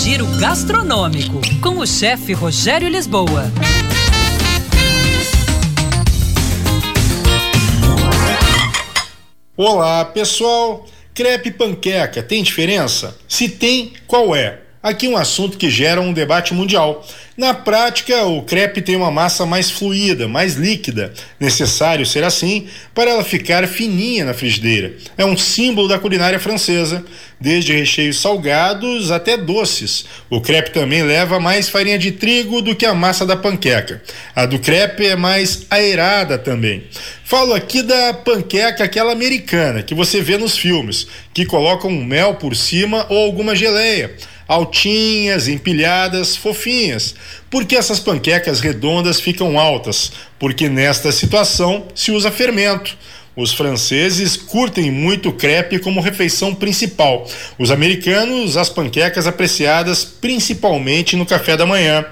Giro Gastronômico, com o chefe Rogério Lisboa. Olá, pessoal. Crepe panqueca tem diferença? Se tem, qual é? Aqui um assunto que gera um debate mundial. Na prática, o crepe tem uma massa mais fluida, mais líquida, necessário ser assim para ela ficar fininha na frigideira. É um símbolo da culinária francesa, desde recheios salgados até doces. O crepe também leva mais farinha de trigo do que a massa da panqueca. A do crepe é mais aerada também. Falo aqui da panqueca, aquela americana que você vê nos filmes, que colocam mel por cima ou alguma geleia altinhas, empilhadas, fofinhas. Porque essas panquecas redondas ficam altas? Porque nesta situação se usa fermento. Os franceses curtem muito crepe como refeição principal. Os americanos, as panquecas apreciadas principalmente no café da manhã.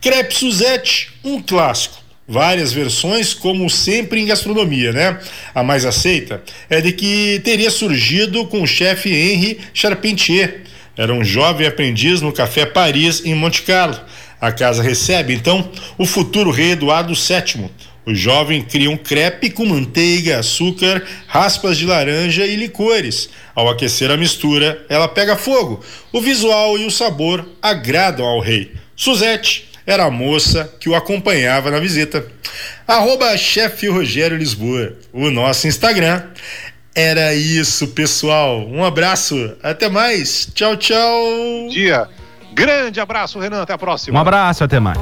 Crepe Suzette, um clássico várias versões, como sempre em gastronomia, né? A mais aceita é de que teria surgido com o chefe Henri Charpentier, era um jovem aprendiz no Café Paris, em Monte Carlo. A casa recebe, então, o futuro rei Eduardo VII. O jovem cria um crepe com manteiga, açúcar, raspas de laranja e licores. Ao aquecer a mistura, ela pega fogo. O visual e o sabor agradam ao rei. Suzette era a moça que o acompanhava na visita. Arroba chefe Rogério Lisboa. O nosso Instagram era isso, pessoal. Um abraço. Até mais. Tchau, tchau. Dia. Grande abraço, Renan. Até a próxima. Um abraço, até mais.